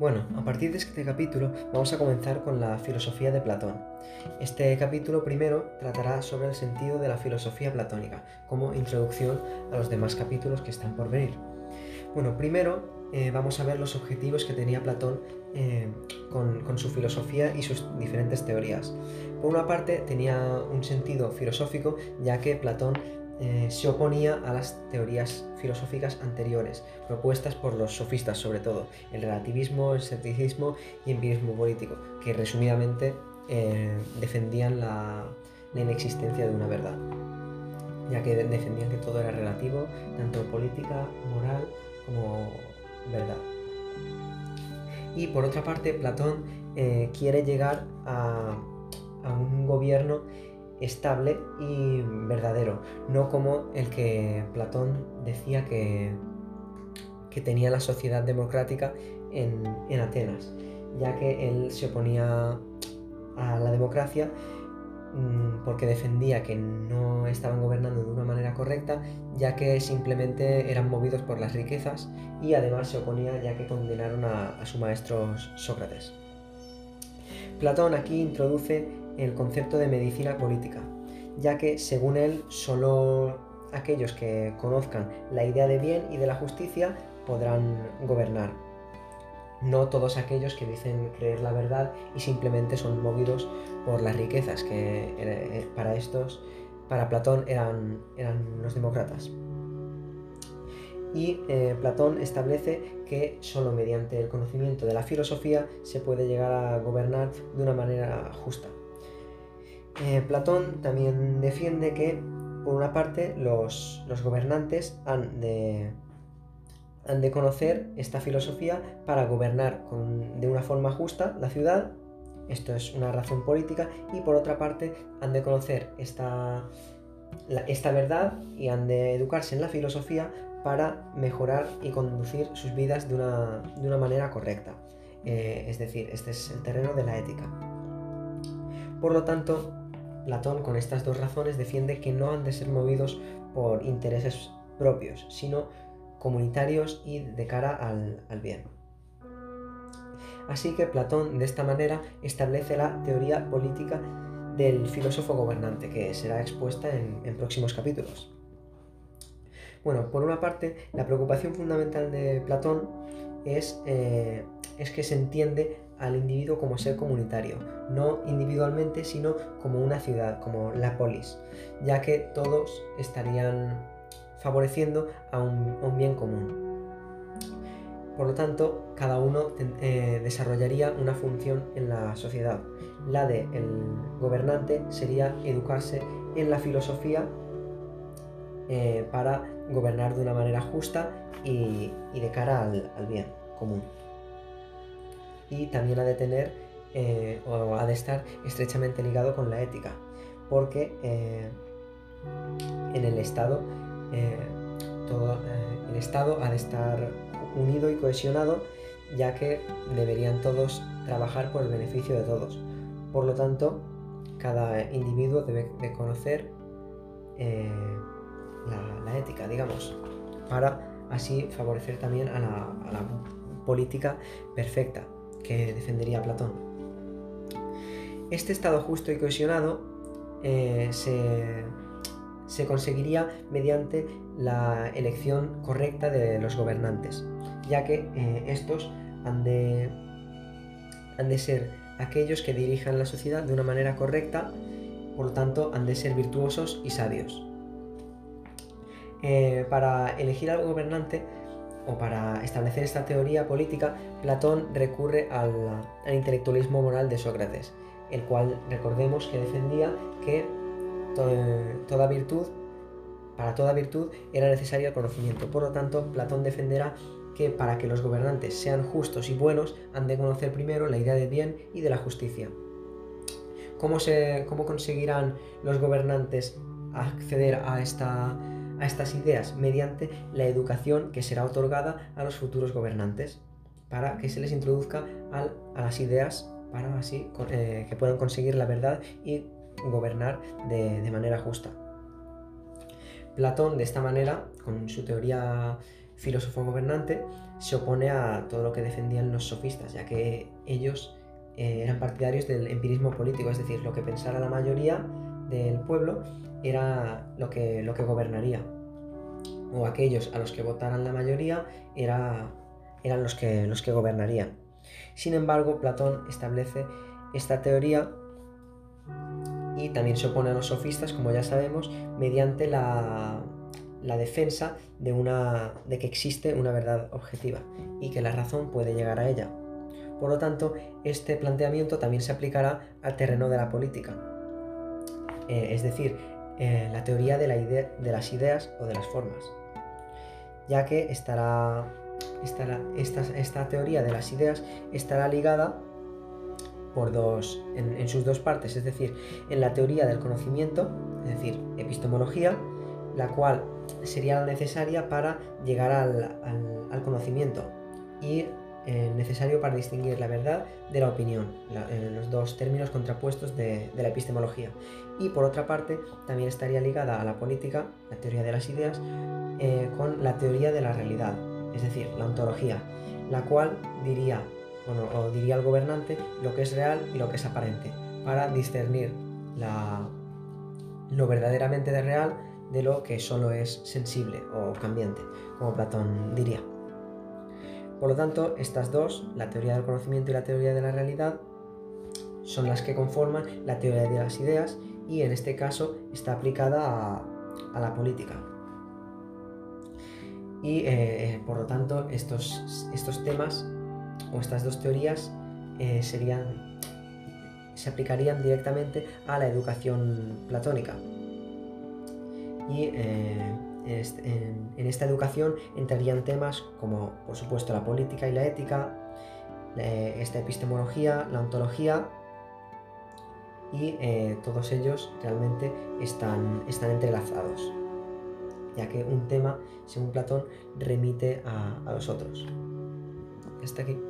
Bueno, a partir de este capítulo vamos a comenzar con la filosofía de Platón. Este capítulo primero tratará sobre el sentido de la filosofía platónica, como introducción a los demás capítulos que están por venir. Bueno, primero eh, vamos a ver los objetivos que tenía Platón eh, con, con, su filosofía y sus diferentes teorías. Por una parte tenía un sentido filosófico, ya que Platón eh, se oponía a las teorías filosóficas anteriores, propuestas por los sofistas sobre todo, el relativismo, el escepticismo y el empirismo político, que resumidamente eh, defendían la, inexistencia de una verdad, ya que defendían que todo era relativo, tanto política, moral como verdad. Y por otra parte, Platón eh, quiere llegar a, a un gobierno estable y verdadero, no como el que Platón decía que, que tenía la sociedad democrática en, Atenas, ya que él se oponía a la democracia mm, porque defendía que no estaban gobernando de una manera correcta, ya que simplemente eran movidos por las riquezas y además se oponía ya que condenaron a, a su maestro Sócrates. Platón aquí introduce el concepto de medicina política, ya que según él solo aquellos que conozcan la idea de bien y de la justicia podrán gobernar. No todos aquellos que dicen creer la verdad y simplemente son movidos por las riquezas, que eh, para estos, para Platón eran, eran los demócratas. Y eh, Platón establece que solo mediante el conocimiento de la filosofía se puede llegar a gobernar de una manera justa. Eh, Platón también defiende que, por una parte, los, gobernantes han de, han de, conocer esta filosofía para gobernar de una forma justa la ciudad, esto es una razón política, y por otra parte han de conocer esta, esta verdad y han de educarse en la filosofía para mejorar y conducir sus vidas de una, manera correcta. Eh, es decir, este es el terreno de la ética. Por lo tanto, Platón con estas dos razones defiende que no han de ser movidos por intereses propios, sino comunitarios y de cara al, bien. Así que Platón de esta manera establece la teoría política del filósofo gobernante, que será expuesta en, próximos capítulos. Bueno, por una parte, la preocupación fundamental de Platón es, eh, es que se entiende al individuo como ser comunitario, no individualmente, sino como una ciudad, como la polis, ya que todos estarían favoreciendo a un, bien común. Por lo tanto, cada uno eh, desarrollaría una función en la sociedad. La del gobernante sería educarse en la filosofía eh, para gobernar de una manera justa y, de cara al bien común y también ha de tener eh, o ha de estar estrechamente ligado con la ética, porque eh, en el Estado eh, todo el Estado ha de estar unido y cohesionado, ya que deberían todos trabajar por el beneficio de todos. Por lo tanto, cada individuo debe de conocer la, ética, digamos, para así favorecer también a la política perfecta que defendería Platón. Este estado justo y cohesionado eh, se, conseguiría mediante la elección correcta de los gobernantes, ya que eh, estos han de, han de ser aquellos que dirijan la sociedad de una manera correcta, por lo tanto han de ser virtuosos y sabios. Eh, para elegir al gobernante o para establecer esta teoría política, Platón recurre al, intelectualismo moral de Sócrates, el cual recordemos que defendía que toda virtud, para toda virtud era necesario el conocimiento. Por lo tanto, Platón defenderá que para que los gobernantes sean justos y buenos, han de conocer primero la idea del bien y de la justicia. ¿Cómo, se, cómo conseguirán los gobernantes acceder a esta a estas ideas mediante la educación que será otorgada a los futuros gobernantes para que se les introduzca a las ideas para así eh, que puedan conseguir la verdad y gobernar de, manera justa. Platón de esta manera, con su teoría filósofo gobernante se opone a todo lo que defendían los sofistas, ya que ellos eh, eran partidarios del empirismo político, es decir, lo que pensara la mayoría del pueblo era lo que, lo que gobernaría. O aquellos a los que votaran la mayoría era, eran los que, los que gobernarían. Sin embargo, Platón establece esta teoría y también se opone a los sofistas, como ya sabemos, mediante la, la defensa de, una, de que existe una verdad objetiva y que la razón puede llegar a ella. Por lo tanto, este planteamiento también se aplicará al terreno de la política. Eh, es decir, eh, la teoría de, la idea, de las ideas o de las formas. Ya que estará, estará esta, esta, teoría de las ideas estará ligada por dos, en, sus dos partes, es decir, en la teoría del conocimiento, es decir, epistemología, la cual sería la necesaria para llegar al, al, conocimiento y eh, necesario para distinguir la verdad de la opinión, eh, los dos términos contrapuestos de, la epistemología. Y por otra parte, también estaría ligada a la política, la teoría de las ideas, eh, con la teoría de la realidad, es decir, la ontología, la cual diría, bueno, diría al gobernante lo que es real y lo que es aparente, para discernir lo verdaderamente de real de lo que solo es sensible o cambiante, como Platón diría. Por lo tanto, estas dos, la teoría del conocimiento y la teoría de la realidad, son las que conforman la teoría de las ideas y en este caso está aplicada a, la política. Y eh, eh, por lo tanto, estos, estos, temas o estas dos teorías eh, serían, se aplicarían directamente a la educación platónica y en, esta educación entrarían temas como, por supuesto, la política y la ética, esta epistemología, la ontología, y eh, todos ellos realmente están, están entrelazados, ya que un tema, según Platón, remite a, a los otros. Hasta aquí.